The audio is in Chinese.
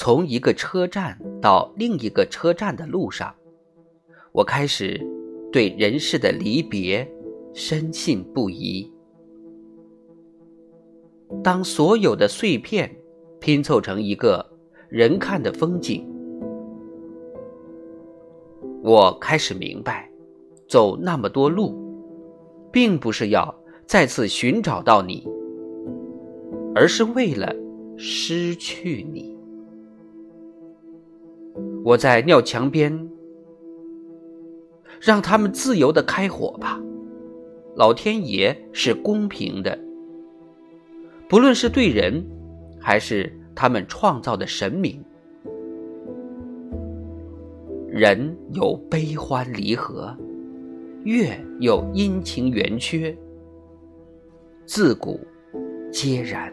从一个车站到另一个车站的路上，我开始对人世的离别深信不疑。当所有的碎片拼凑成一个人看的风景，我开始明白，走那么多路，并不是要再次寻找到你，而是为了失去你。我在尿墙边，让他们自由的开火吧。老天爷是公平的，不论是对人，还是他们创造的神明。人有悲欢离合，月有阴晴圆缺，自古皆然。